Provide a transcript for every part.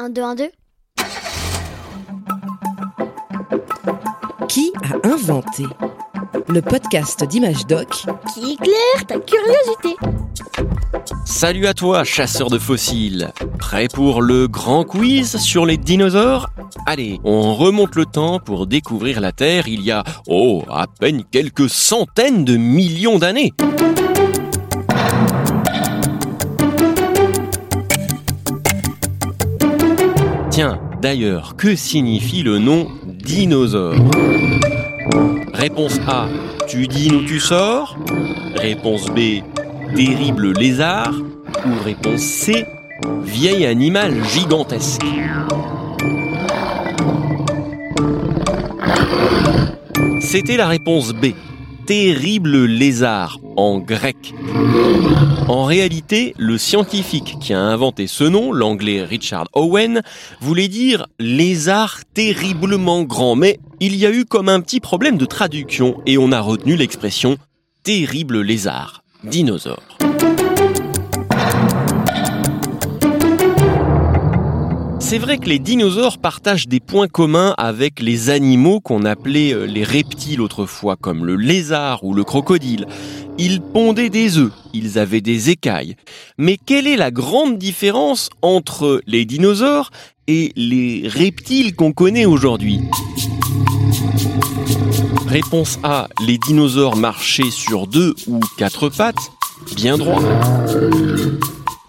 1, 2, 1, 2. Qui a inventé le podcast d'Image Doc Qui éclaire ta curiosité. Salut à toi, chasseur de fossiles. Prêt pour le grand quiz sur les dinosaures? Allez, on remonte le temps pour découvrir la Terre il y a, oh, à peine quelques centaines de millions d'années. D'ailleurs, que signifie le nom dinosaure? Réponse A, tu dînes ou tu sors? Réponse B, terrible lézard? Ou réponse C, vieil animal gigantesque? C'était la réponse B, terrible lézard en grec. En réalité, le scientifique qui a inventé ce nom, l'anglais Richard Owen, voulait dire lézard terriblement grand, mais il y a eu comme un petit problème de traduction et on a retenu l'expression terrible lézard, dinosaure. C'est vrai que les dinosaures partagent des points communs avec les animaux qu'on appelait euh, les reptiles autrefois, comme le lézard ou le crocodile. Ils pondaient des œufs, ils avaient des écailles. Mais quelle est la grande différence entre les dinosaures et les reptiles qu'on connaît aujourd'hui? Réponse A, les dinosaures marchaient sur deux ou quatre pattes, bien droit.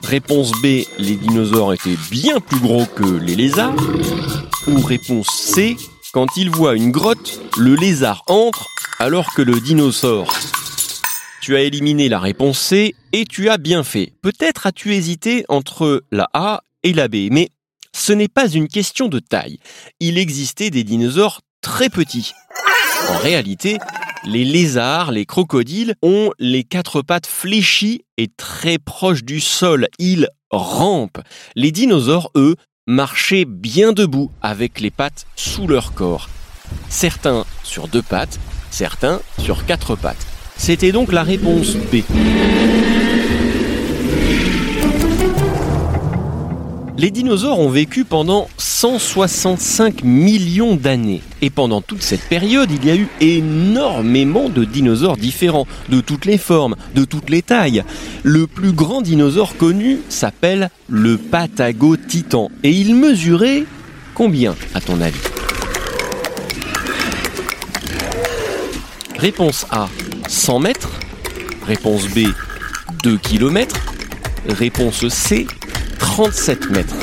Réponse B, les dinosaures étaient bien plus gros que les lézards. Ou réponse C, quand il voit une grotte, le lézard entre alors que le dinosaure. Tu as éliminé la réponse C et tu as bien fait. Peut-être as-tu hésité entre la A et la B, mais ce n'est pas une question de taille. Il existait des dinosaures très petits. En réalité, les lézards, les crocodiles ont les quatre pattes fléchies et très proches du sol. Ils rampent. Les dinosaures, eux, marchaient bien debout avec les pattes sous leur corps. Certains sur deux pattes, certains sur quatre pattes. C'était donc la réponse B. Les dinosaures ont vécu pendant 165 millions d'années. Et pendant toute cette période, il y a eu énormément de dinosaures différents, de toutes les formes, de toutes les tailles. Le plus grand dinosaure connu s'appelle le Patago-Titan. Et il mesurait combien, à ton avis? Réponse A, 100 mètres. Réponse B, 2 km. Réponse C, 37 mètres.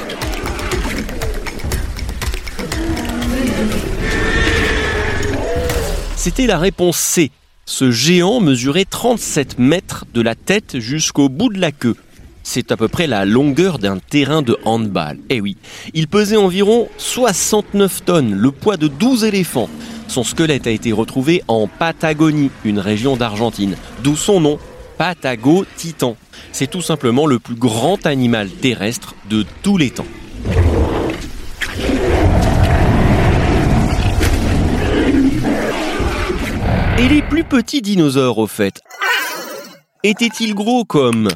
C'était la réponse C. Ce géant mesurait 37 mètres de la tête jusqu'au bout de la queue. C'est à peu près la longueur d'un terrain de handball. Eh oui, il pesait environ 69 tonnes, le poids de 12 éléphants. Son squelette a été retrouvé en Patagonie, une région d'Argentine, d'où son nom, Patago Titan. C'est tout simplement le plus grand animal terrestre de tous les temps. Et les plus petits dinosaures, au fait, étaient-ils gros comme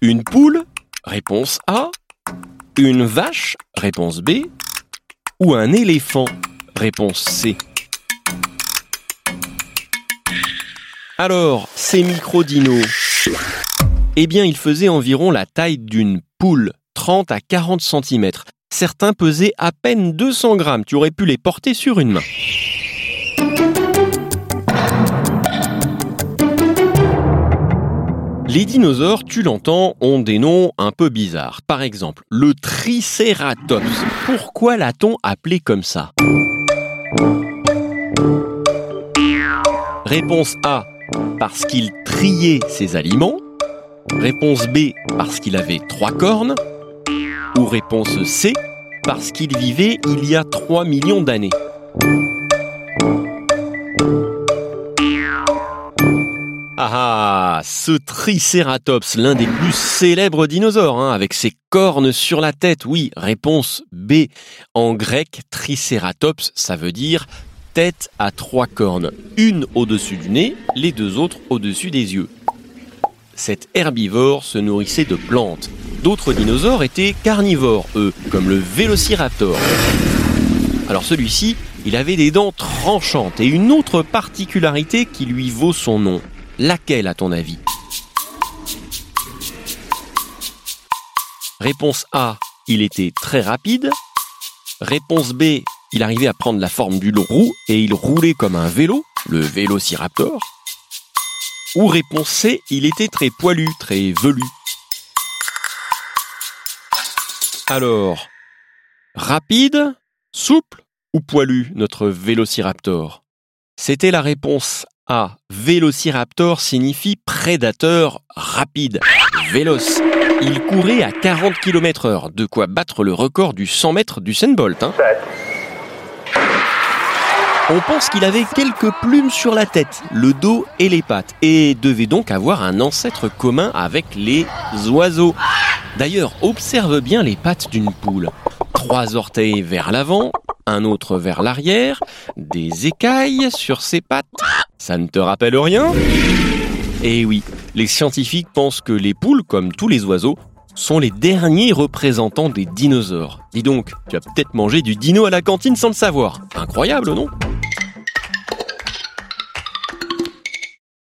une poule? Réponse A. Une vache? Réponse B. Ou un éléphant? Réponse C. Alors, ces micro-dinos, eh bien, ils faisaient environ la taille d'une poule, 30 à 40 cm. Certains pesaient à peine 200 grammes, tu aurais pu les porter sur une main. Les dinosaures, tu l'entends, ont des noms un peu bizarres. Par exemple, le Triceratops. Pourquoi l'a-t-on appelé comme ça? Réponse A, parce qu'il triait ses aliments. Réponse B, parce qu'il avait trois cornes. Ou réponse C, parce qu'il vivait il y a 3 millions d'années. Ah ah, ce Triceratops, l'un des plus célèbres dinosaures, hein, avec ses cornes sur la tête, oui, réponse B. En grec, Triceratops, ça veut dire tête à trois cornes, une au-dessus du nez, les deux autres au-dessus des yeux. cet herbivore se nourrissait de plantes. D'autres dinosaures étaient carnivores, eux, comme le vélociraptor. Alors celui-ci, il avait des dents tranchantes et une autre particularité qui lui vaut son nom. Laquelle, à ton avis? Réponse A, il était très rapide. Réponse B, il arrivait à prendre la forme d'une roue et il roulait comme un vélo, le vélociraptor. Ou réponse C, il était très poilu, très velu. Alors, rapide, souple ou poilu, notre vélociraptor? C'était la réponse A. Vélociraptor signifie prédateur rapide. Véloce. Il courait à 40 km heure, de quoi battre le record du 100 mètres du Bolt. Hein. On pense qu'il avait quelques plumes sur la tête, le dos et les pattes, et devait donc avoir un ancêtre commun avec les oiseaux. D'ailleurs, observe bien les pattes d'une poule. Trois orteils vers l'avant, un autre vers l'arrière, des écailles sur ses pattes. Ça ne te rappelle rien? Eh oui, les scientifiques pensent que les poules, comme tous les oiseaux, sont les derniers représentants des dinosaures. Dis donc, tu as peut-être mangé du dino à la cantine sans le savoir. Incroyable, non?